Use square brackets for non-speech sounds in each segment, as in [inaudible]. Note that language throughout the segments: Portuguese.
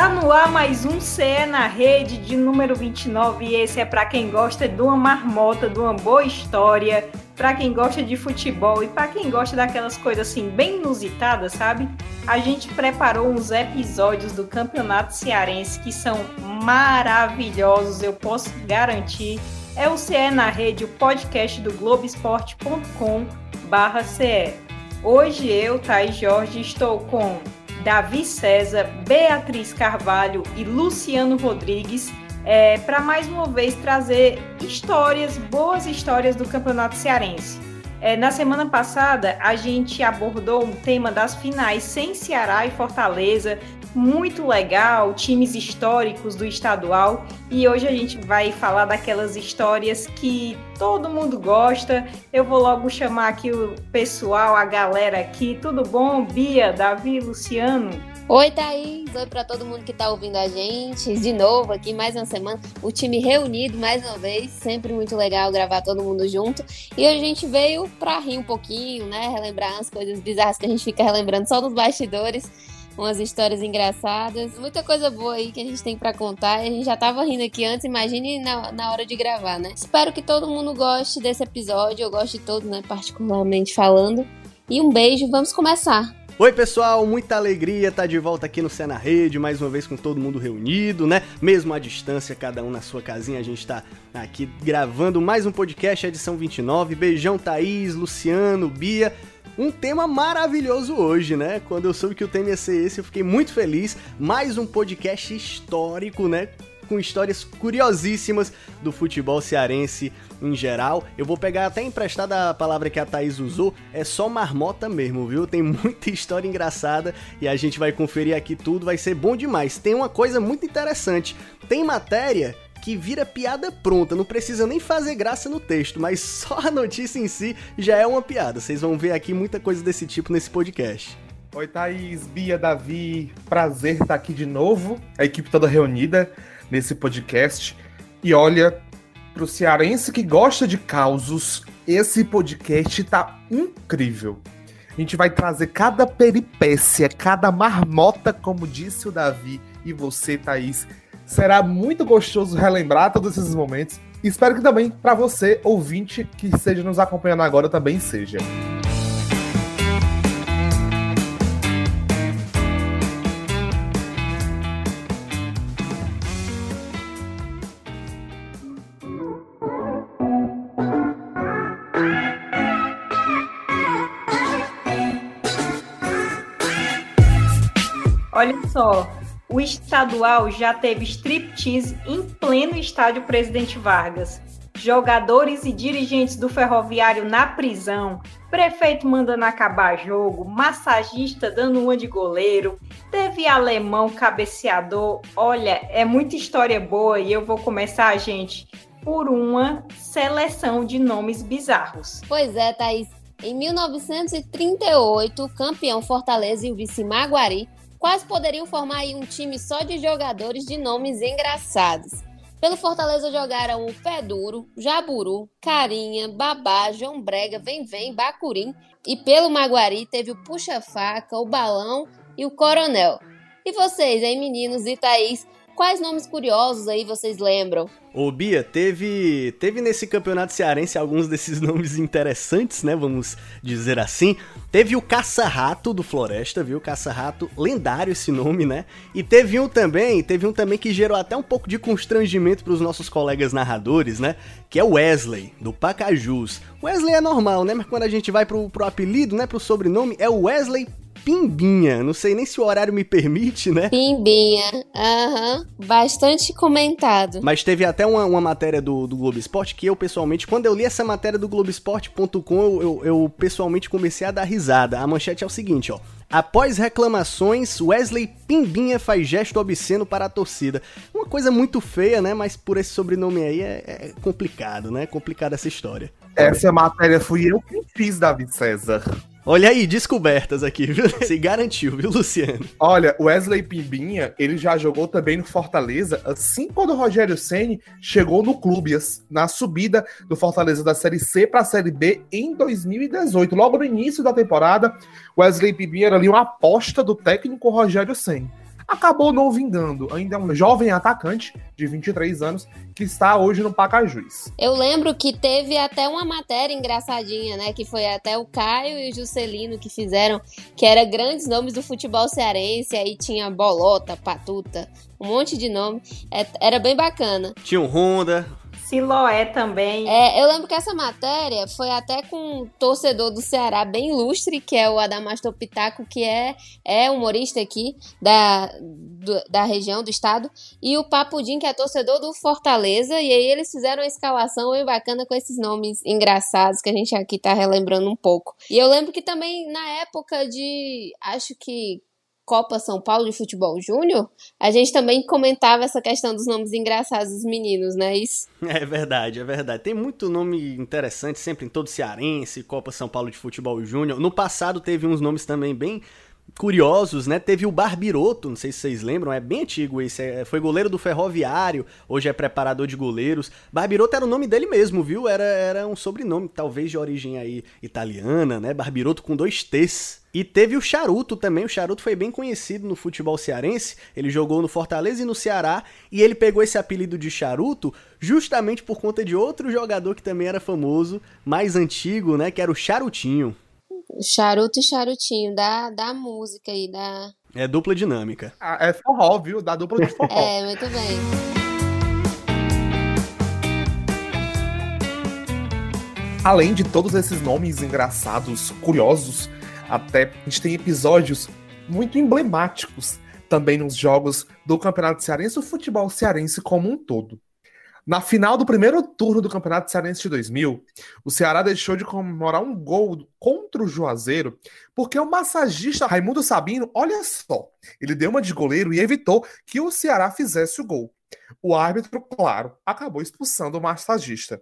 Tá no ar mais um CE na rede de número 29 e esse é para quem gosta de uma marmota, de uma boa história, para quem gosta de futebol e para quem gosta daquelas coisas assim bem inusitadas, sabe? A gente preparou uns episódios do Campeonato Cearense que são maravilhosos, eu posso garantir. É o CE na rede, o podcast do globesport.com/ce. Hoje eu, Thaís Jorge, estou com Davi César, Beatriz Carvalho e Luciano Rodrigues, é, para mais uma vez trazer histórias, boas histórias do Campeonato Cearense. É, na semana passada, a gente abordou um tema das finais sem Ceará e Fortaleza, muito legal, times históricos do estadual. E hoje a gente vai falar daquelas histórias que todo mundo gosta. Eu vou logo chamar aqui o pessoal, a galera aqui. Tudo bom, Bia, Davi, Luciano? Oi, Thaís. Oi para todo mundo que está ouvindo a gente. De novo aqui, mais uma semana. O time reunido mais uma vez. Sempre muito legal gravar todo mundo junto. E a gente veio para rir um pouquinho, né? Relembrar as coisas bizarras que a gente fica relembrando só nos bastidores umas histórias engraçadas, muita coisa boa aí que a gente tem para contar. A gente já tava rindo aqui antes, imagine na, na hora de gravar, né? Espero que todo mundo goste desse episódio, eu gosto de todos, né? Particularmente falando. E um beijo, vamos começar. Oi, pessoal, muita alegria estar tá de volta aqui no Cena Rede, mais uma vez com todo mundo reunido, né? Mesmo à distância, cada um na sua casinha, a gente tá aqui gravando mais um podcast, edição 29. Beijão, Thaís, Luciano, Bia um tema maravilhoso hoje, né? Quando eu soube que o tema ia ser esse, eu fiquei muito feliz. Mais um podcast histórico, né? Com histórias curiosíssimas do futebol cearense em geral. Eu vou pegar até emprestada a palavra que a Thaís usou, é só marmota mesmo, viu? Tem muita história engraçada e a gente vai conferir aqui tudo, vai ser bom demais. Tem uma coisa muito interessante: tem matéria que vira piada pronta, não precisa nem fazer graça no texto, mas [laughs] só a notícia em si já é uma piada. Vocês vão ver aqui muita coisa desse tipo nesse podcast. Oi, Thaís, Bia, Davi, prazer estar aqui de novo, a equipe toda reunida nesse podcast. E olha, pro cearense que gosta de causos, esse podcast tá incrível. A gente vai trazer cada peripécia, cada marmota, como disse o Davi e você, Thaís, Será muito gostoso relembrar todos esses momentos. Espero que também para você, ouvinte, que esteja nos acompanhando agora, também seja. Olha só, o estadual já teve striptease em pleno estádio Presidente Vargas. Jogadores e dirigentes do Ferroviário na prisão, prefeito mandando acabar jogo, massagista dando uma de goleiro, teve alemão cabeceador. Olha, é muita história boa e eu vou começar, gente, por uma seleção de nomes bizarros. Pois é, Thaís. Em 1938, o campeão Fortaleza e o vice Maguari quase poderiam formar um time só de jogadores de nomes engraçados. Pelo Fortaleza jogaram o Pé Duro, Jaburu, Carinha, Babá, João Brega, Vem Vem, Bacurim. E pelo Maguari teve o Puxa-Faca, o Balão e o Coronel. E vocês, hein, meninos e Thaís, quais nomes curiosos aí vocês lembram? Ô Bia, teve, teve nesse campeonato cearense alguns desses [laughs] nomes interessantes, né? Vamos dizer assim. Teve o Caça-Rato do Floresta, viu? Caça-Rato, lendário esse nome, né? E teve um também, teve um também que gerou até um pouco de constrangimento para os nossos colegas narradores, né? Que é o Wesley, do Pacajus. Wesley é normal, né? Mas quando a gente vai pro, pro apelido, né? Pro sobrenome, é o Wesley Pimbinha. Não sei nem se o horário me permite, né? Pimbinha, aham. Uhum. Bastante comentado. Mas teve até uma, uma matéria do, do Globo Esporte que eu, pessoalmente, quando eu li essa matéria do Globoesporte.com, eu, eu, eu pessoalmente comecei a dar risada. A manchete é o seguinte, ó. Após reclamações, Wesley Pimbinha faz gesto obsceno para a torcida. Uma coisa muito feia, né? Mas por esse sobrenome aí é, é complicado, né? Complicada essa história. Essa matéria fui eu que fiz, David César. Olha aí, descobertas aqui, viu? [laughs] Se garantiu, viu, Luciano? Olha, o Wesley Pimbinha, ele já jogou também no Fortaleza, assim quando o Rogério Ceni chegou no clube, na subida do Fortaleza da Série C para a Série B em 2018. Logo no início da temporada, Wesley Pimbinha era ali uma aposta do técnico Rogério Ceni. Acabou não vingando. Ainda é um jovem atacante de 23 anos que está hoje no Pacajus. Eu lembro que teve até uma matéria engraçadinha, né? Que foi até o Caio e o Juscelino que fizeram, que era grandes nomes do futebol cearense. Aí tinha Bolota, Patuta, um monte de nome. É, era bem bacana. Tinha o Honda, Siloé também. É, eu lembro que essa matéria foi até com um torcedor do Ceará bem ilustre, que é o Adamastor Pitaco, que é, é humorista aqui da, do, da região, do estado, e o Papudim, que é torcedor do Fortaleza, e aí eles fizeram uma escalação bem bacana com esses nomes engraçados que a gente aqui tá relembrando um pouco. E eu lembro que também na época de, acho que Copa São Paulo de Futebol Júnior, a gente também comentava essa questão dos nomes engraçados dos meninos, né? Isso. É verdade, é verdade. Tem muito nome interessante sempre em todo cearense, Copa São Paulo de Futebol Júnior. No passado teve uns nomes também bem curiosos, né? Teve o Barbiroto, não sei se vocês lembram, é bem antigo esse, é, foi goleiro do Ferroviário, hoje é preparador de goleiros. Barbiroto era o nome dele mesmo, viu? Era, era um sobrenome, talvez de origem aí italiana, né? Barbiroto com dois T's. E teve o Charuto também, o Charuto foi bem conhecido no futebol cearense, ele jogou no Fortaleza e no Ceará, e ele pegou esse apelido de Charuto justamente por conta de outro jogador que também era famoso, mais antigo, né, que era o Charutinho. Charuto e charutinho, da, da música aí, da. É dupla dinâmica. Ah, é forró, viu? Da dupla de forró. é, muito bem. Além de todos esses nomes engraçados, curiosos, até a gente tem episódios muito emblemáticos também nos jogos do Campeonato Cearense, o futebol cearense como um todo. Na final do primeiro turno do Campeonato Cearense de 2000, o Ceará deixou de comemorar um gol contra o Juazeiro porque o massagista Raimundo Sabino, olha só, ele deu uma de goleiro e evitou que o Ceará fizesse o gol. O árbitro, claro, acabou expulsando o massagista.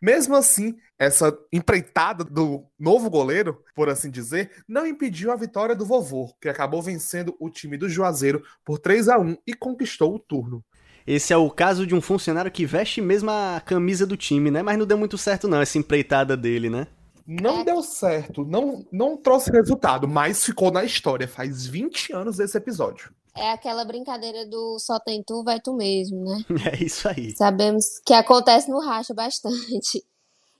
Mesmo assim, essa empreitada do novo goleiro, por assim dizer, não impediu a vitória do vovô, que acabou vencendo o time do Juazeiro por 3 a 1 e conquistou o turno. Esse é o caso de um funcionário que veste mesmo a camisa do time, né? Mas não deu muito certo não, essa empreitada dele, né? Não deu certo, não, não trouxe resultado, mas ficou na história. Faz 20 anos esse episódio. É aquela brincadeira do só tem tu, vai tu mesmo, né? [laughs] É isso aí. Sabemos que acontece no racha bastante.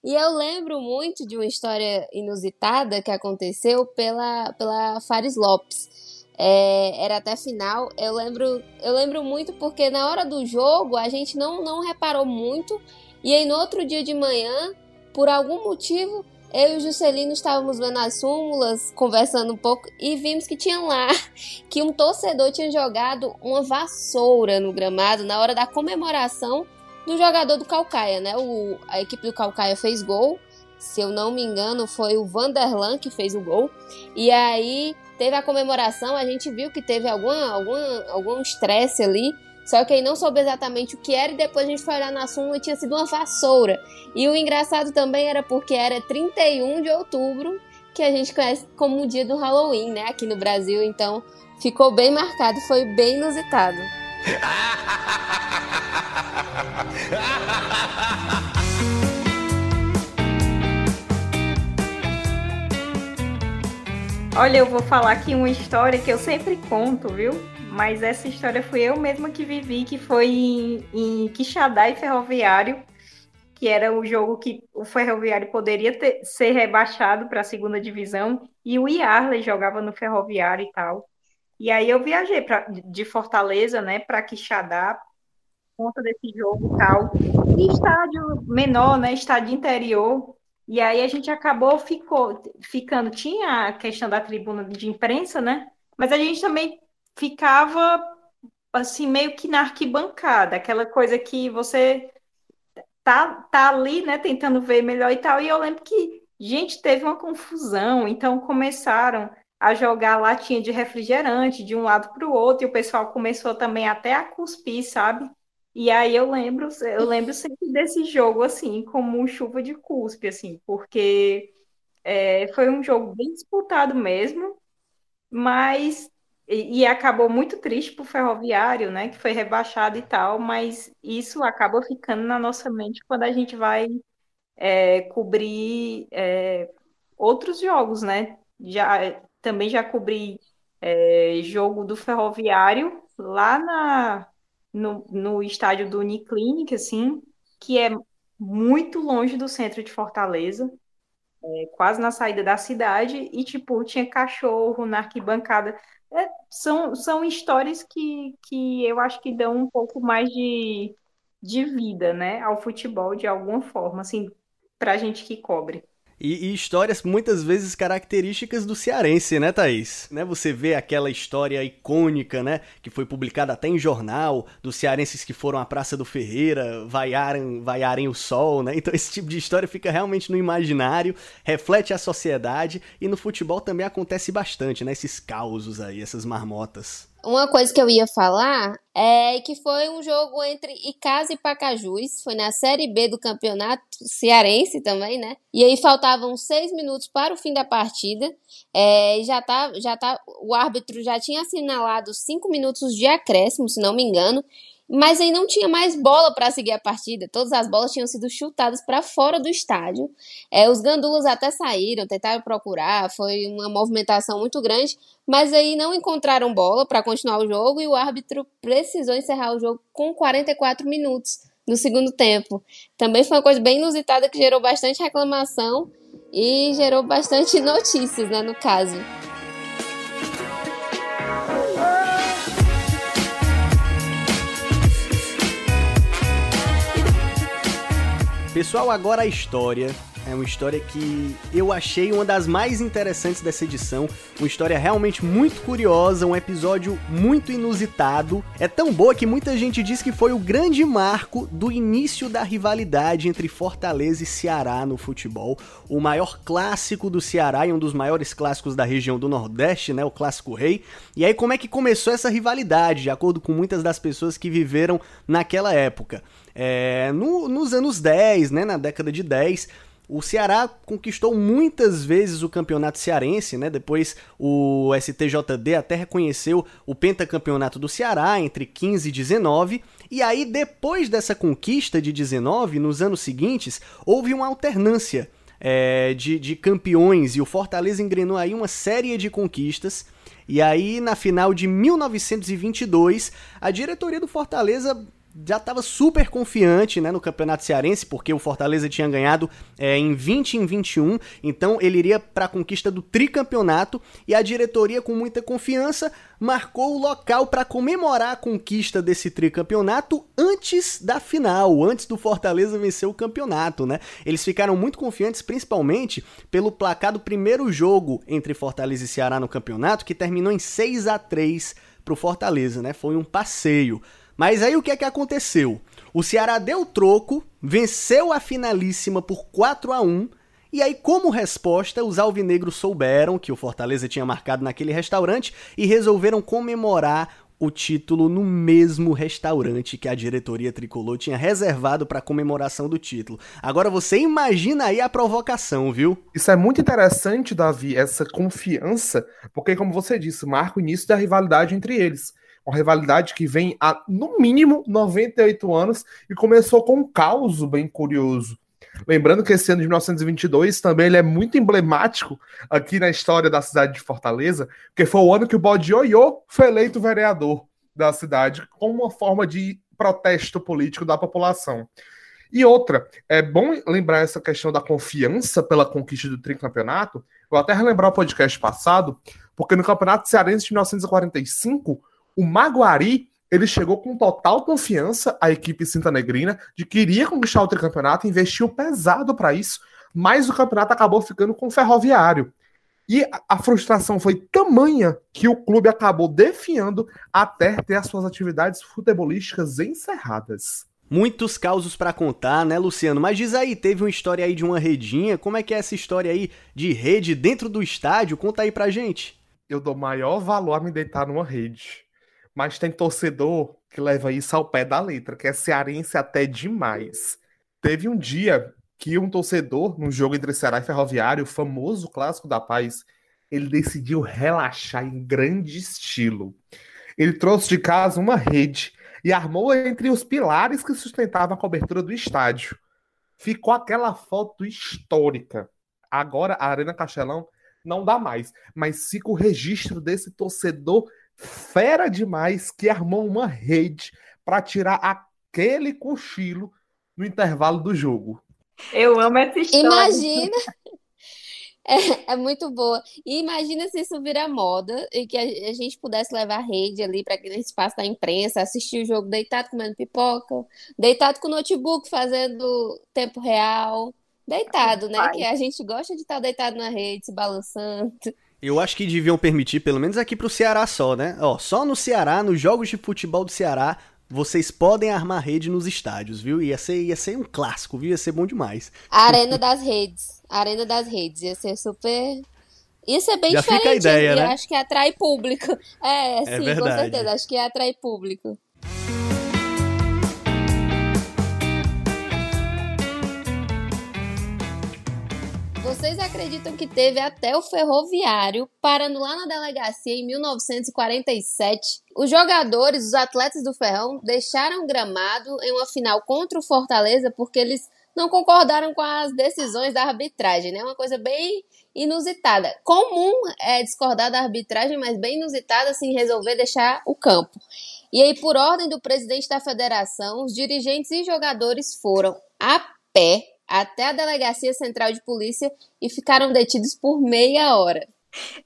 E eu lembro muito de uma história inusitada que aconteceu pela, pela Fares Lopes é, era até final. Eu lembro, eu lembro muito porque na hora do jogo a gente não, não reparou muito. E aí no outro dia de manhã, por algum motivo, eu e o Juscelino estávamos vendo as súmulas, conversando um pouco, e vimos que tinha lá [laughs] que um torcedor tinha jogado uma vassoura no gramado na hora da comemoração do jogador do Calcaia, né? O, a equipe do Calcaia fez gol. Se eu não me engano, foi o Vanderlan que fez o gol. E aí teve a comemoração, a gente viu que teve alguma, alguma, algum estresse ali, só que aí não soube exatamente o que era e depois a gente foi olhar na súmula e tinha sido uma vassoura. E o engraçado também era porque era 31 de outubro, que a gente conhece como o dia do Halloween, né, aqui no Brasil, então ficou bem marcado, foi bem inusitado. [laughs] Olha, eu vou falar aqui uma história que eu sempre conto, viu? Mas essa história fui eu mesma que vivi, que foi em, em Quixadá e Ferroviário, que era o jogo que o Ferroviário poderia ter, ser rebaixado para a segunda divisão, e o Yarley jogava no Ferroviário e tal. E aí eu viajei pra, de Fortaleza, né, para Quixadá, conta desse jogo e tal. E estádio menor, né, estádio interior, e aí a gente acabou ficou, ficando, tinha a questão da tribuna de imprensa, né? Mas a gente também ficava assim meio que na arquibancada, aquela coisa que você tá, tá ali, né, tentando ver melhor e tal. E eu lembro que, gente, teve uma confusão, então começaram a jogar latinha de refrigerante de um lado para o outro, e o pessoal começou também até a cuspir, sabe? E aí eu lembro, eu lembro sempre desse jogo, assim, como chuva de cuspe, assim, porque é, foi um jogo bem disputado mesmo, mas e, e acabou muito triste pro Ferroviário, né, que foi rebaixado e tal, mas isso acaba ficando na nossa mente quando a gente vai é, cobrir é, outros jogos, né? Já, também já cobri é, jogo do Ferroviário lá na, no, no estádio do Uniclinic, assim, que é muito longe do centro de Fortaleza, é, quase na saída da cidade, e, tipo, tinha cachorro na arquibancada. É, são, são histórias que, que eu acho que dão um pouco mais de, de vida, né, ao futebol, de alguma forma, assim, pra gente que cobre. E, e, histórias muitas vezes características do cearense, né, Thaís? Né, você vê aquela história icônica, né, que foi publicada até em jornal, dos cearenses que foram à Praça do Ferreira, vaiarem, vaiarem o sol, né? Então esse tipo de história fica realmente no imaginário, reflete a sociedade e no futebol também acontece bastante, né, esses causos aí, essas marmotas. Uma coisa que eu ia falar é que foi um jogo entre Icasa e Pacajus, foi na Série B do campeonato cearense também, né? E aí faltavam seis minutos para o fim da partida, é, já tá, já tá, o árbitro já tinha assinalado cinco minutos de acréscimo, se não me engano, mas aí não tinha mais bola para seguir a partida. Todas as bolas tinham sido chutadas para fora do estádio. É, os gandulas até saíram, tentaram procurar, foi uma movimentação muito grande, mas aí não encontraram bola para continuar o jogo e o árbitro precisou encerrar o jogo com 44 minutos no segundo tempo. Também foi uma coisa bem inusitada que gerou bastante reclamação e gerou bastante [laughs] notícias, né, no caso. Pessoal, agora a história. É uma história que eu achei uma das mais interessantes dessa edição. Uma história realmente muito curiosa, um episódio muito inusitado. É tão boa que muita gente diz que foi o grande marco do início da rivalidade entre Fortaleza e Ceará no futebol. O maior clássico do Ceará e um dos maiores clássicos da região do Nordeste, né? O Clássico Rei. E aí, como é que começou essa rivalidade, de acordo com muitas das pessoas que viveram naquela época? É, no, nos anos 10, né, na década de 10, o Ceará conquistou muitas vezes o campeonato cearense, né? Depois o STJD até reconheceu o pentacampeonato do Ceará entre 15 e 19. E aí, depois dessa conquista de 19, nos anos seguintes, houve uma alternância é, de, de campeões e o Fortaleza engrenou aí uma série de conquistas. E aí, na final de 1922, a diretoria do Fortaleza já estava super confiante né, no Campeonato Cearense, porque o Fortaleza tinha ganhado é, em 20 em 21, então ele iria para a conquista do tricampeonato e a diretoria, com muita confiança, marcou o local para comemorar a conquista desse tricampeonato antes da final, antes do Fortaleza vencer o campeonato. Né? Eles ficaram muito confiantes, principalmente pelo placar do primeiro jogo entre Fortaleza e Ceará no campeonato, que terminou em 6 a 3 para o Fortaleza, né? Foi um passeio. Mas aí o que é que aconteceu? O Ceará deu troco, venceu a finalíssima por 4 a 1 e aí, como resposta, os alvinegros souberam que o Fortaleza tinha marcado naquele restaurante e resolveram comemorar o título no mesmo restaurante que a diretoria tricolor tinha reservado para comemoração do título. Agora você imagina aí a provocação, viu? Isso é muito interessante, Davi, essa confiança, porque como você disse, marca o início da rivalidade entre eles uma rivalidade que vem há, no mínimo, 98 anos e começou com um caos bem curioso. Lembrando que esse ano de 1922 também ele é muito emblemático aqui na história da cidade de Fortaleza, porque foi o ano que o Bode Ioiô foi eleito vereador da cidade como uma forma de protesto político da população. E outra, é bom lembrar essa questão da confiança pela conquista do tricampeonato. Vou até relembrar o podcast passado, porque no Campeonato Cearense de 1945, o Maguari ele chegou com total confiança à equipe Cinta Negrina de que iria conquistar o tricampeonato, investiu pesado para isso, mas o campeonato acabou ficando com o Ferroviário. E a frustração foi tamanha que o clube acabou defiando até ter as suas atividades futebolísticas encerradas. Muitos causos para contar, né, Luciano? Mas diz aí, teve uma história aí de uma redinha. Como é que é essa história aí de rede dentro do estádio? Conta aí pra gente. Eu dou maior valor a me deitar numa rede mas tem torcedor que leva isso ao pé da letra, que é cearense até demais. Teve um dia que um torcedor, num jogo entre Ceará e Ferroviário, o famoso clássico da paz, ele decidiu relaxar em grande estilo. Ele trouxe de casa uma rede e armou entre os pilares que sustentavam a cobertura do estádio. Ficou aquela foto histórica. Agora a Arena Castelão não dá mais. Mas fica o registro desse torcedor fera demais que armou uma rede para tirar aquele cochilo no intervalo do jogo. Eu amo essa história. Imagina. [laughs] É, é, muito boa. E imagina se isso virar moda e que a, a gente pudesse levar a rede ali para aquele espaço da imprensa, assistir o jogo deitado comendo pipoca, deitado com o notebook fazendo tempo real, deitado, né? Que a gente gosta de estar deitado na rede, se balançando. Eu acho que deviam permitir, pelo menos aqui pro Ceará só, né? Ó, só no Ceará, nos jogos de futebol do Ceará, vocês podem armar rede nos estádios, viu? Ia ser, ia ser um clássico, viu? Ia ser bom demais. A Arena das Redes. A Arena das Redes. Ia ser super. Ia ser bem Já diferente. Fica a ideia, né? Acho que atrai público. [laughs] É, É sim, com verdade. certeza. Acho que atrai público. Vocês acreditam que teve até o ferroviário parando lá na delegacia em 1947? Os jogadores, os atletas do Ferrão, deixaram gramado em uma final contra o Fortaleza porque eles não concordaram com as decisões da arbitragem, né? Uma coisa bem inusitada. Comum é discordar da arbitragem, mas bem inusitada assim resolver deixar o campo. E aí, por ordem do presidente da federação, os dirigentes e jogadores foram a pé até a delegacia central de polícia e ficaram detidos por meia hora.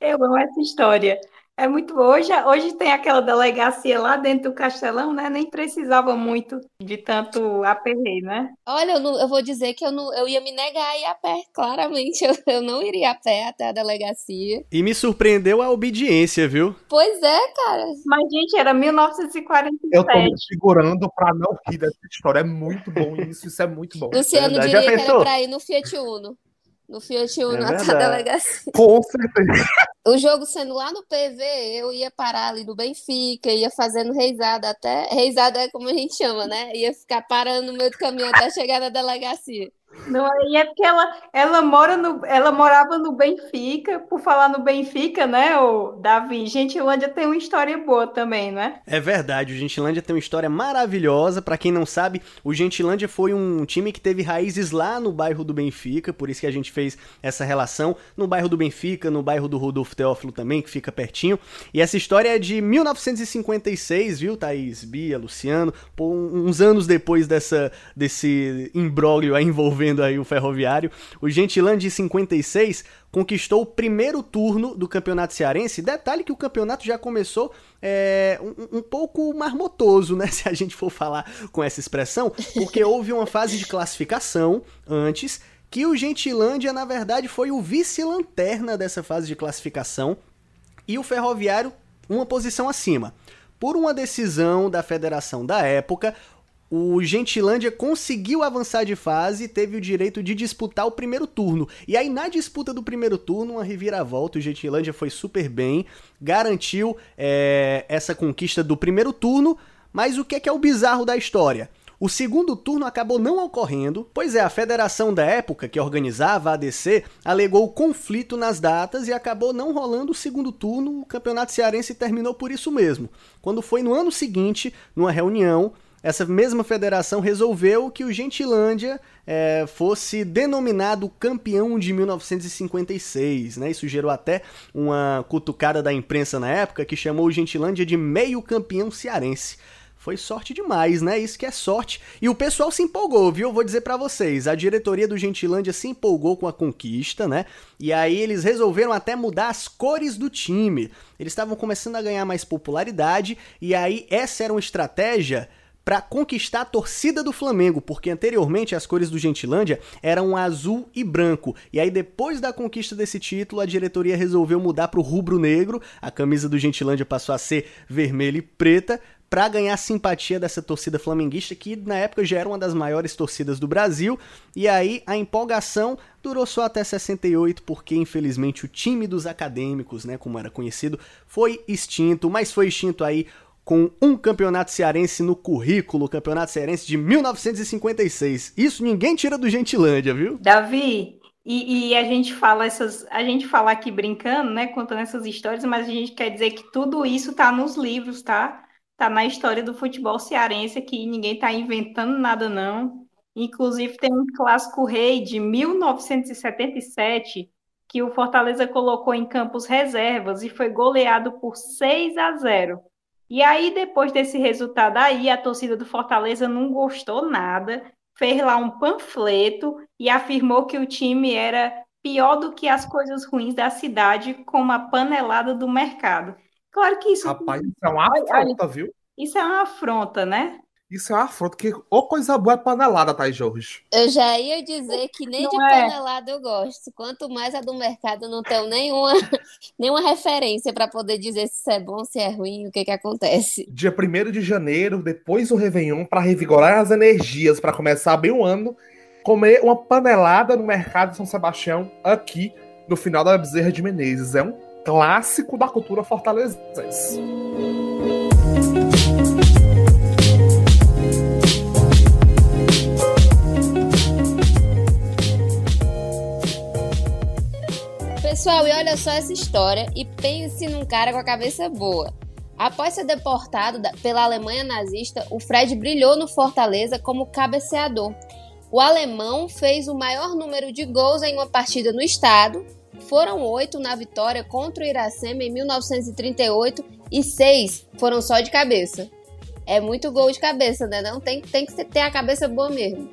Eu amo essa história. É muito boa. Hoje, hoje tem aquela delegacia lá dentro do Castelão, né? Nem precisava muito de tanto aperreio, né? Olha, eu, não- eu vou dizer que eu, não, eu ia me negar a ir a pé, claramente. [laughs] Eu, eu não iria a pé até a delegacia. E me surpreendeu a obediência, viu? Pois é, cara. Mas, gente, era 1947. Eu tô me segurando pra não rir dessa história. É muito bom isso, isso é muito bom. Luciano verdade. diria que era pra ir no Fiat Uno. No Fiat Uno É até a delegacia. Com certeza. [laughs] O jogo sendo lá no PV, eu ia parar ali no Benfica, ia fazendo reisada até. Reisada é como a gente chama, né? Ia ficar parando no meio do caminho até chegar na delegacia. Não, e é porque ela, ela mora no, ela morava no Benfica, por falar no Benfica, né, o Davi? Gentilândia tem uma história boa também, né? É verdade, o Gentilândia tem uma história maravilhosa. Pra quem não sabe, o Gentilândia foi um time que teve raízes lá no bairro do Benfica, por isso que a gente fez essa relação no bairro do Benfica, no bairro do Rodolfo Teófilo também, que fica pertinho. E essa história é de 1956, viu, Thaís, Bia, Luciano, Pô, uns anos depois dessa desse imbróglio aí envolvendo aí o ferroviário. O Gentilândia em 56 conquistou o primeiro turno do campeonato cearense. Detalhe que o campeonato já começou é, um, um pouco marmotoso, né? [laughs] Se a gente for falar com essa expressão, porque [laughs] houve uma fase de classificação antes. Que o Gentilândia, na verdade, foi o vice-lanterna dessa fase de classificação e o Ferroviário uma posição acima. Por uma decisão da federação da época, o Gentilândia conseguiu avançar de fase e teve o direito de disputar o primeiro turno. E aí, na disputa do primeiro turno, uma reviravolta, o Gentilândia foi super bem, garantiu é, essa conquista do primeiro turno. Mas o que é, que é o bizarro da história? O segundo turno acabou não ocorrendo, pois é, a federação da época que organizava a ADC alegou conflito nas datas e acabou não rolando o segundo turno. O campeonato cearense terminou por isso mesmo. Quando foi no ano seguinte, numa reunião, essa mesma federação resolveu que o Gentilândia é, fosse denominado campeão de 1956, né? Isso gerou até uma cutucada da imprensa na época que chamou o Gentilândia de meio campeão cearense. Foi sorte demais, né? Isso que é sorte. E o pessoal se empolgou, viu? Eu vou dizer pra vocês. A diretoria do Gentilândia se empolgou com a conquista, né? E aí eles resolveram até mudar as cores do time. Eles estavam começando a ganhar mais popularidade e aí essa era uma estratégia para conquistar a torcida do Flamengo, porque anteriormente as cores do Gentilândia eram azul e branco. E aí depois da conquista desse título, a diretoria resolveu mudar para o rubro-negro. A camisa do Gentilândia passou a ser vermelha e preta para ganhar simpatia dessa torcida flamenguista que na época já era uma das maiores torcidas do Brasil. E aí a empolgação durou só até 68, porque infelizmente o time dos acadêmicos, né, como era conhecido, foi extinto, mas foi extinto aí com um campeonato cearense no currículo, campeonato cearense de 1956. Isso ninguém tira do Gentilândia, viu? Davi, e, e, a gente fala essas, a gente fala aqui brincando, né, contando essas histórias, mas a gente quer dizer que tudo isso tá nos livros, tá? Tá na história do futebol cearense aqui, ninguém tá inventando nada não. Inclusive tem um clássico rei de 1977 que o Fortaleza colocou em campos reservas e foi goleado por 6 a 0. E aí, depois desse resultado aí, a torcida do Fortaleza não gostou nada, fez lá um panfleto e afirmou que o time era pior do que as coisas ruins da cidade, como a panelada do mercado. Claro que isso. Rapaz, isso é uma afronta, viu? Isso é uma afronta, né? Isso é uma afronta, que ou coisa boa é panelada, Thaís Jorge. Eu já ia dizer que nem não de é. panelada eu gosto. Quanto mais a do mercado, não tenho nenhuma, [laughs] nenhuma referência para poder dizer se isso é bom, se é ruim, o que que acontece. Dia 1 de janeiro, depois do Réveillon, para revigorar as energias, para começar bem o ano, comer uma panelada no mercado de São Sebastião, aqui no final da Bezerra de Menezes. É um clássico da cultura fortalezense. Pessoal, e olha só essa história e pense num cara com a cabeça boa. Após ser deportado pela Alemanha nazista, o Fred brilhou no Fortaleza como cabeceador. O alemão fez o maior número de gols em uma partida no estado. Foram oito na vitória contra o Iracema em 1938 e seis foram só de cabeça. É muito gol de cabeça, né? Não tem, tem que ter a cabeça boa mesmo.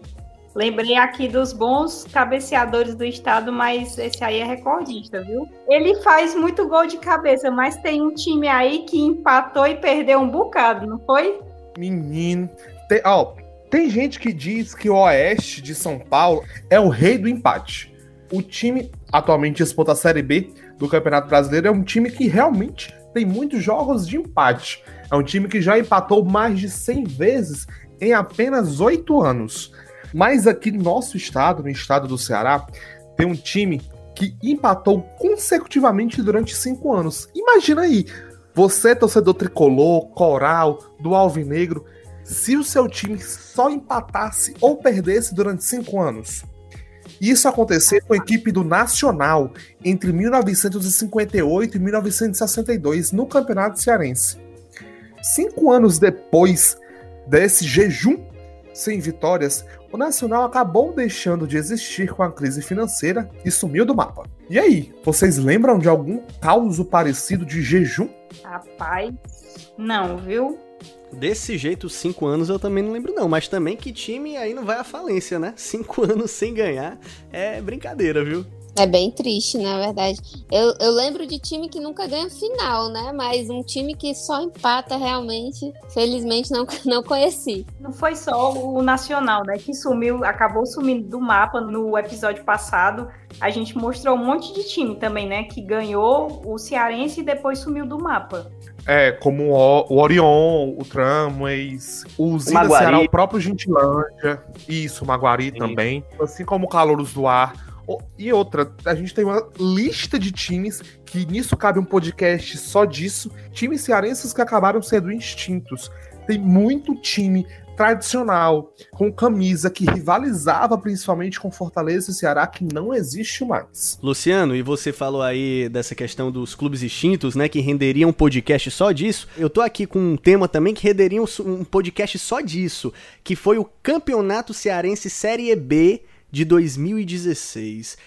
Lembrei aqui dos bons cabeceadores do estado, mas esse aí é recordista, viu? Ele faz muito gol de cabeça, mas tem um time aí que empatou e perdeu um bocado, não foi? Menino. Tem, ó, tem gente que diz que o Oeste de São Paulo é o rei do empate. O time atualmente disputa a Série B do Campeonato Brasileiro é um time que realmente tem muitos jogos de empate. É um time que já empatou mais de 100 vezes em apenas 8 anos. Mas aqui no nosso estado, no estado do Ceará, tem um time que empatou consecutivamente durante cinco anos. Imagina aí, você, torcedor tricolor, coral, do Alvinegro, se o seu time só empatasse ou perdesse durante cinco anos. Isso aconteceu com a equipe do Nacional entre 1958 e 1962 no Campeonato Cearense. Cinco anos depois desse jejum sem vitórias, o Nacional acabou deixando de existir com a crise financeira e sumiu do mapa. E aí, vocês lembram de algum caos parecido de jejum? Rapaz, não, viu? Desse jeito, cinco anos eu também não lembro, não. Mas também que time aí não vai à falência, né? Cinco [laughs] anos sem ganhar é brincadeira, viu? É bem triste, na verdade. Eu, eu lembro de time que nunca ganha final, né? Mas um time que só empata realmente, felizmente não, [laughs] não conheci. Não foi só o Nacional, né? Que sumiu, acabou sumindo do mapa no episódio passado. A gente mostrou um monte de time também, né? Que ganhou o Cearense e depois sumiu do mapa. É, como o, Orion, o Tramways, o Zina Ceará, o próprio Gentilândia, isso, o Maguari Sim. também, assim como o Calouros do Ar. E outra, a gente tem uma lista de times que nisso cabe um podcast só disso. Times cearenses que acabaram sendo extintos. Tem muito time tradicional, com camisa que rivalizava principalmente com Fortaleza e Ceará, que não existe mais. Luciano, e você falou aí dessa questão dos clubes extintos, né, que renderiam um podcast só disso. Eu tô aqui com um tema também que renderia um podcast só disso, que foi o Campeonato Cearense Série B de 2016.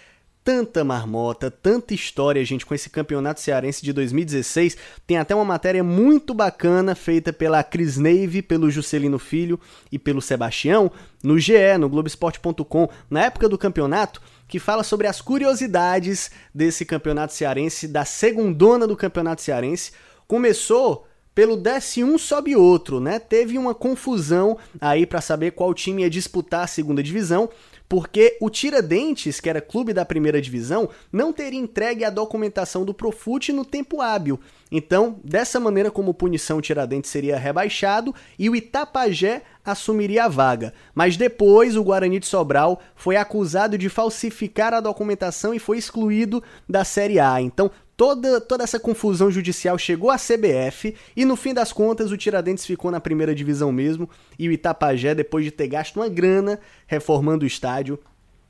Tanta marmota, tanta história, gente, com esse campeonato cearense de 2016. Tem até uma matéria muito bacana feita pela Cris Neve, pelo Juscelino Filho e pelo Sebastião no GE, no Globoesporte.com, na época do campeonato, que fala sobre as curiosidades desse campeonato cearense, da segundona do campeonato cearense. Começou pelo desce um sobe outro, né? Teve uma confusão aí para saber qual time ia disputar a segunda divisão porque o Tiradentes, que era clube da primeira divisão, não teria entregue a documentação do Profute no tempo hábil. Então, dessa maneira como punição, o Tiradentes seria rebaixado e o Itapajé assumiria a vaga. Mas depois, o Guarani de Sobral foi acusado de falsificar a documentação e foi excluído da Série A. Então, Toda, toda essa confusão judicial chegou à CBF e no fim das contas o Tiradentes ficou na primeira divisão mesmo e o Itapajé, depois de ter gasto uma grana reformando o estádio,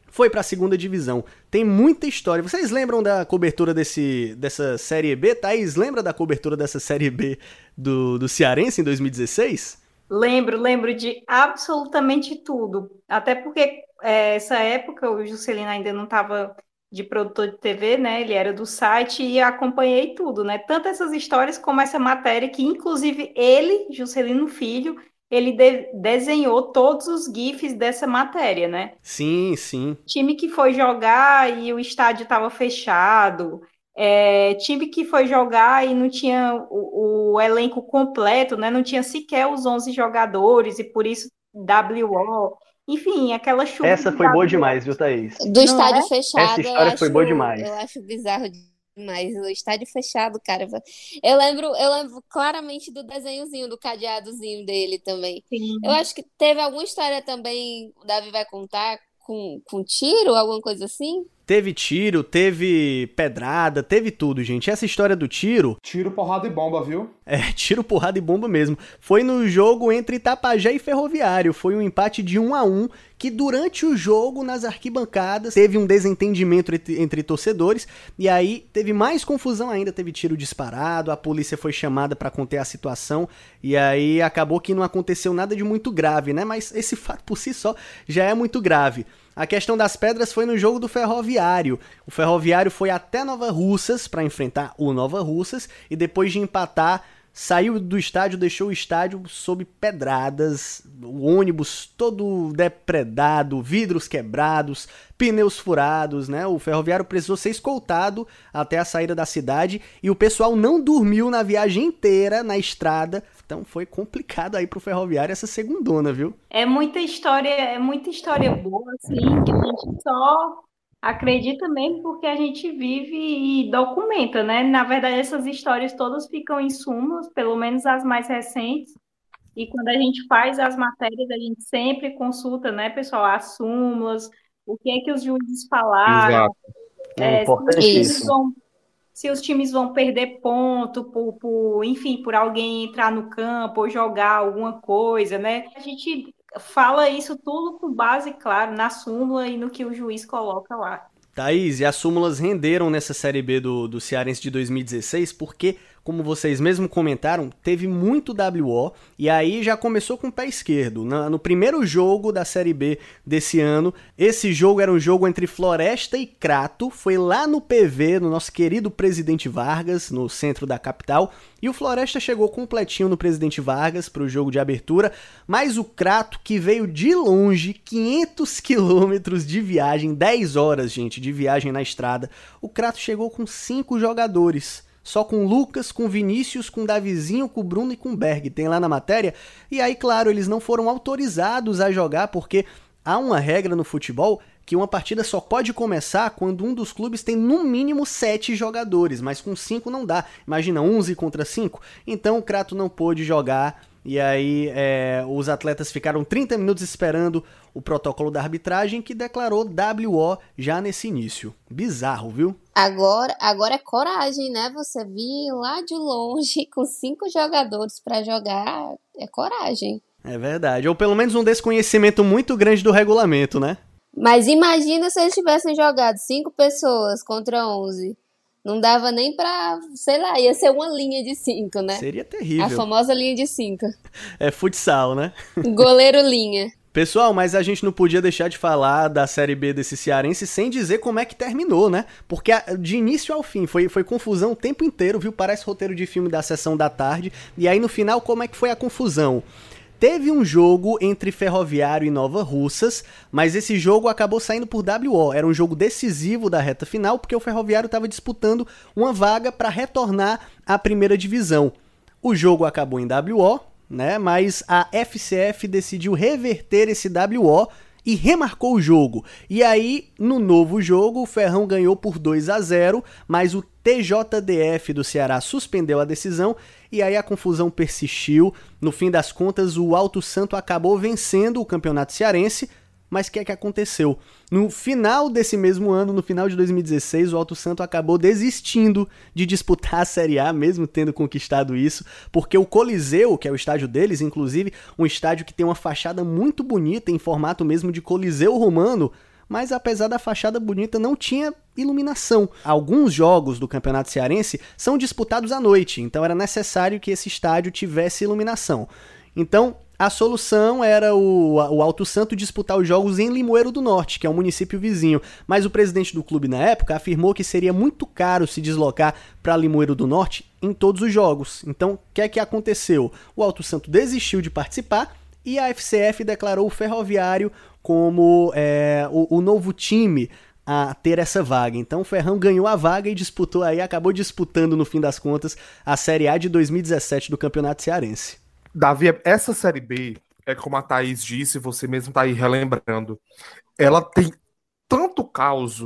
foi para a segunda divisão. Tem muita história. Vocês lembram da cobertura desse, dessa Série B? Thaís, lembra da cobertura dessa Série B do, do Cearense em 2016? Lembro, lembro de absolutamente tudo. Até porque é, essa época o Juscelino ainda não estava de produtor de TV, né? Ele era do site e acompanhei tudo, né? Tanto essas histórias como essa matéria que, inclusive, ele, Juscelino Filho, ele de desenhou todos os GIFs dessa matéria, né? Sim, sim. Time que foi jogar e o estádio estava fechado. É, time que foi jogar e não tinha o, o, elenco completo, né? Não tinha sequer os 11 jogadores e por isso WO. Enfim, aquela chuva. Essa foi boa demais, viu, Thaís? Do não estádio é? fechado. Essa história foi acho, boa demais. Eu acho bizarro demais. O estádio fechado, cara. Eu lembro, eu lembro claramente do desenhozinho, do cadeadozinho dele também. Sim. Eu acho que teve alguma história também, o Davi vai contar, com, com tiro, alguma coisa assim? Teve tiro, teve pedrada, teve tudo, gente. Essa história do tiro. Tiro, porrada e bomba, viu? É, [laughs] tiro, porrada e bomba mesmo. Foi no jogo entre Itapajé e Ferroviário. Foi um empate de 1 a 1 que durante o jogo, nas arquibancadas, teve um desentendimento entre, entre torcedores. E aí teve mais confusão ainda. Teve tiro disparado, a polícia foi chamada para conter a situação. E aí acabou que não aconteceu nada de muito grave, né? Mas esse [laughs] fato por si só já é muito grave. A questão das pedras foi no jogo do Ferroviário. O Ferroviário foi até Nova Russas para enfrentar o Nova Russas e depois de empatar saiu do estádio, deixou o estádio sob pedradas, o ônibus todo depredado, vidros quebrados, pneus furados, né? O ferroviário precisou ser escoltado até a saída da cidade e o pessoal não dormiu na viagem inteira na estrada. Então foi complicado aí pro ferroviário essa segundona, viu? É muita história, é muita história boa assim, que a gente só Acredita mesmo porque a gente vive e documenta, né? Na verdade, essas histórias todas ficam em sumas, pelo menos as mais recentes. E quando a gente faz as matérias, a gente sempre consulta, né, pessoal, as súmulas, o que é que os juízes falaram. Exato. É, é se, os vão, se os times vão perder ponto por, por, enfim, por alguém entrar no campo ou jogar alguma coisa, né? A gente fala isso tudo com base, claro, na súmula e no que o juiz coloca lá. Thaís, e as súmulas renderam nessa Série B do, do Cearense de 2016 porque como vocês mesmo comentaram, teve muito WO e aí já começou com o pé esquerdo. no primeiro jogo da Série B desse ano, esse jogo era um jogo entre Floresta e Crato, foi lá no PV, no nosso querido Presidente Vargas, no centro da capital, e o Floresta chegou completinho no Presidente Vargas para o jogo de abertura, mas o Crato, que veio de longe, 500 quilômetros de viagem, 10 horas, gente, de viagem na estrada, o Crato chegou com cinco jogadores só com Lucas, com Vinícius, com Davizinho, com Bruno e com Berg. Tem lá na matéria. E aí, claro, eles não foram autorizados a jogar porque há uma regra no futebol que uma partida só pode começar quando um dos clubes tem no mínimo sete jogadores, mas com cinco não dá. Imagina 11 contra 5. Então o Crato não pôde jogar e aí é, os atletas ficaram 30 minutos esperando o protocolo da arbitragem que declarou WO já nesse início. Bizarro, viu? Agora, agora é coragem, né? Você vir lá de longe [laughs] com cinco jogadores para jogar, é coragem. É verdade. Ou pelo menos um desconhecimento muito grande do regulamento, né? Mas imagina se eles tivessem jogado cinco pessoas contra onze. Não dava nem pra, sei lá, ia ser uma linha de cinco, né? Seria terrível. A famosa linha de cinco. É futsal, né? Goleiro linha. Pessoal, mas a gente não podia deixar de falar da Série B desse cearense sem dizer como é que terminou, né? Porque de início ao fim foi, foi confusão o tempo inteiro, viu? Parece roteiro de filme da sessão da tarde. E aí no final, como é que foi a confusão? Teve um jogo entre Ferroviário e Nova Russas, mas esse jogo acabou saindo por WO. Era um jogo decisivo da reta final, porque o Ferroviário estava disputando uma vaga para retornar à primeira divisão. O jogo acabou em WO, né? Mas a FCF decidiu reverter esse WO e remarcou o jogo. E aí, no novo jogo, o Ferrão ganhou por 2 a 0, mas o TJDF do Ceará suspendeu a decisão e aí a confusão persistiu. No fim das contas, o Alto Santo acabou vencendo o Campeonato Cearense, mas o que é que aconteceu? No final desse mesmo ano, no final de 2016, o Alto Santo acabou desistindo de disputar a Série A, mesmo tendo conquistado isso, porque o Coliseu, que é o estádio deles, inclusive, um estádio que tem uma fachada muito bonita, em formato mesmo de Coliseu Romano, mas apesar da fachada bonita, não tinha iluminação. Alguns jogos do Campeonato Cearense são disputados à noite, então era necessário que esse estádio tivesse iluminação. Então, A solução era o, o Alto Santo disputar os jogos em Limoeiro do Norte, que é um município vizinho, mas o presidente do clube na época afirmou que seria muito caro se deslocar para Limoeiro do Norte em todos os jogos. Então, o que é que aconteceu? O Alto Santo desistiu de participar e a FCF declarou o Ferroviário como é, o, o novo time a ter essa vaga. Então o Ferrão ganhou a vaga e disputou aí, acabou disputando no fim das contas a Série A de 2017 do Campeonato Cearense. Davi, essa Série B, é como a Thaís disse, você mesmo tá aí relembrando, ela tem tanto caos,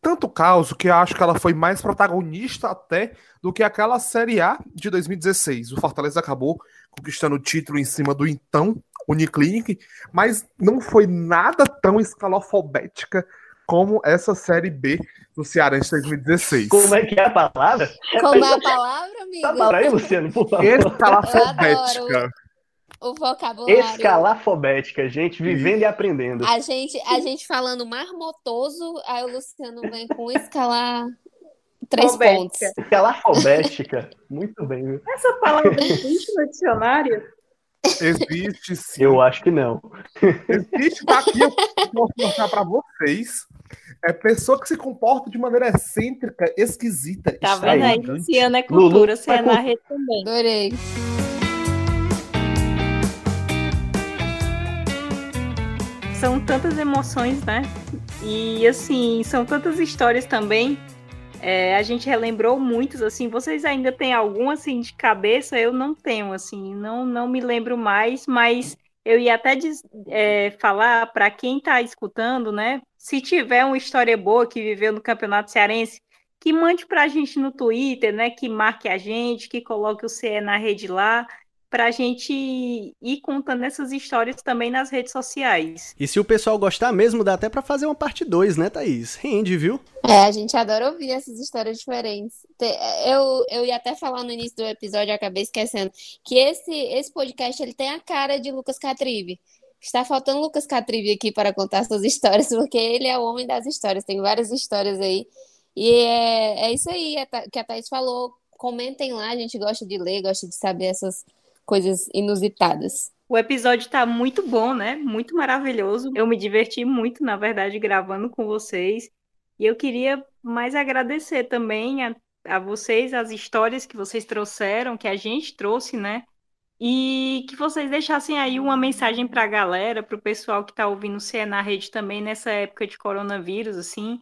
tanto caos que eu acho que ela foi mais protagonista até do que aquela Série A de 2016. O Fortaleza acabou conquistando o título em cima do então Uniclinic, mas não foi nada tão escalofobética como essa Série B do Cearense 2016. Como é que é a palavra? Como é a palavra, amigo? Fala aí, Luciano, por favor. Escalafobética. O vocabulário. Escalafobética, gente vivendo e aprendendo. A gente, a gente falando marmotoso, aí o Luciano vem com escalar três Fobética. pontos. Escalafobética. Muito bem, viu? Essa palavra existe no dicionário? Existe sim. Eu acho que não. Existe, tá aqui, eu posso mostrar pra vocês. É pessoa que se comporta de maneira excêntrica, esquisita. Tá vendo aí? Luciana é Lulu, cultura, você é rede também. Adorei. São tantas emoções, né? E assim, são tantas histórias também. É, a gente relembrou muitos, assim. Vocês ainda têm algum assim de cabeça? Eu não tenho, assim, não, não me lembro mais, mas eu ia até diz- é, falar para quem está escutando, né? Se tiver uma história boa que viveu no Campeonato Cearense, que mande para a gente no Twitter, né? Que marque a gente, que coloque o CE na rede lá, para a gente ir contando essas histórias também nas redes sociais. E se o pessoal gostar mesmo, dá até pra fazer uma parte 2, né, Thaís? Rende, viu? É, a gente adora ouvir essas histórias diferentes. Te- Eu, eu ia até falar no início do episódio, acabei esquecendo, que esse, esse podcast ele tem a cara de Lucas Catribe. Está faltando Lucas Catribe aqui para contar suas histórias, porque ele é o homem das histórias, tem várias histórias aí. E é, é isso aí é que a Thaís falou. Comentem lá, a gente gosta de ler, gosta de saber essas coisas inusitadas. O episódio tá muito bom, né? Muito maravilhoso. Eu me diverti muito, na verdade, gravando com vocês. E eu queria mais agradecer também a, a vocês, as histórias que vocês trouxeram, que a gente trouxe, né? E que vocês deixassem aí uma mensagem para a galera, para o pessoal que está ouvindo o na rede também nessa época de coronavírus, assim.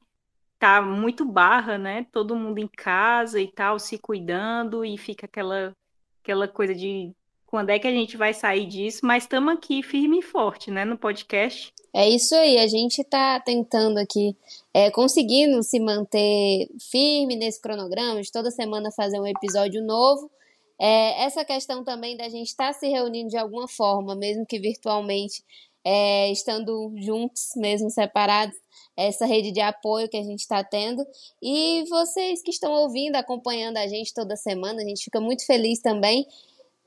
Tá muito barra, né? Todo mundo em casa e tal, se cuidando, e fica aquela, aquela coisa de quando é que a gente vai sair disso, mas estamos aqui firme e forte, né, no podcast. É isso aí, a gente está tentando aqui, é, conseguindo se manter firme nesse cronograma, de toda semana fazer um episódio novo. É, essa questão também da gente estar se reunindo de alguma forma, mesmo que virtualmente, é, estando juntos, mesmo separados, essa rede de apoio que a gente está tendo. E vocês que estão ouvindo, acompanhando a gente toda semana, a gente fica muito feliz também.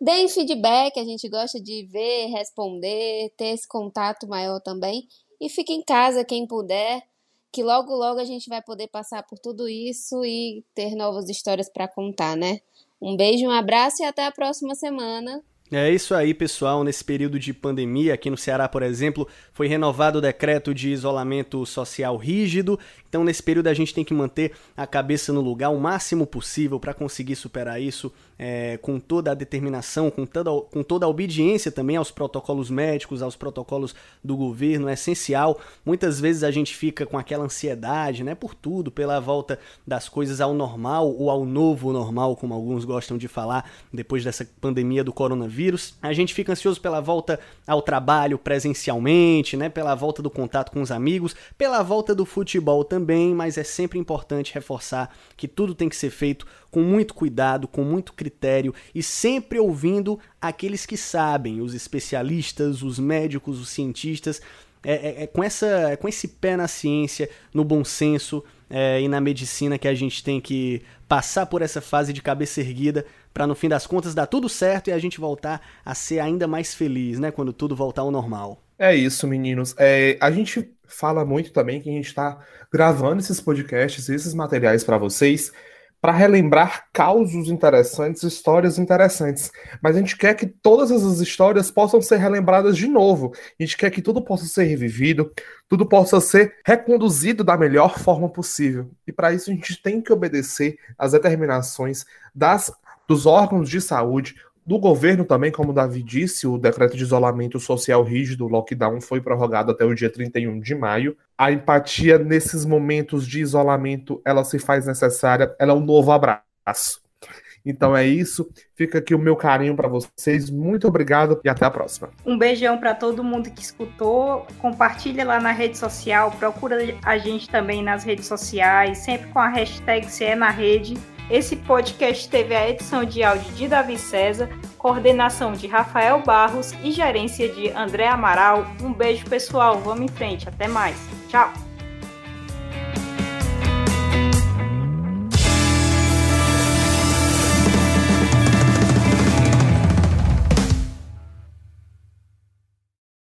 Deem feedback, a gente gosta de ver, responder, ter esse contato maior também. E fique em casa quem puder, que logo logo a gente vai poder passar por tudo isso e ter novas histórias para contar, né? Um beijo, um abraço e até a próxima semana. É isso aí, pessoal. Nesse período de pandemia, aqui no Ceará, por exemplo, foi renovado o decreto de isolamento social rígido. Então, nesse período, a gente tem que manter a cabeça no lugar o máximo possível para conseguir superar isso é, com toda a determinação, com toda, com toda a obediência também aos protocolos médicos, aos protocolos do governo. É essencial. Muitas vezes a gente fica com aquela ansiedade, né, por tudo, pela volta das coisas ao normal ou ao novo normal, como alguns gostam de falar, depois dessa pandemia do coronavírus. A gente fica ansioso pela volta ao trabalho presencialmente, né, pela volta do contato com os amigos, pela volta do futebol também, mas é sempre importante reforçar que tudo tem que ser feito com muito cuidado, com muito critério e sempre ouvindo aqueles que sabem, os especialistas, os médicos, os cientistas. É, é- é com, essa, é com esse pé na ciência, no bom senso é, e na medicina que a gente tem que passar por essa fase de cabeça erguida para no fim das contas dar tudo certo e a gente voltar a ser ainda mais feliz, né? Quando tudo voltar ao normal. É isso, meninos. É, a gente fala muito também que a gente está gravando esses podcasts, esses materiais para vocês, para relembrar causos interessantes, histórias interessantes. Mas a gente quer que todas essas histórias possam ser relembradas de novo. A gente quer que tudo possa ser revivido, tudo possa ser reconduzido da melhor forma possível. E para isso a gente tem que obedecer às determinações das, dos órgãos de saúde, do governo também, como o Davi disse, o decreto de isolamento social rígido, o lockdown, foi prorrogado até o dia 31 de maio. A empatia nesses momentos de isolamento, ela se faz necessária, ela é um novo abraço. Então é isso. Fica aqui o meu carinho para vocês. Muito obrigado e até a próxima. Um beijão para todo mundo que escutou. Compartilha lá na rede social, procura a gente também nas redes sociais, sempre com a hashtag Se é na rede. Esse podcast teve a edição de áudio de Davi César, coordenação de Rafael Barros e gerência de André Amaral. Um beijo, pessoal. Vamos em frente. Até mais. Tchau.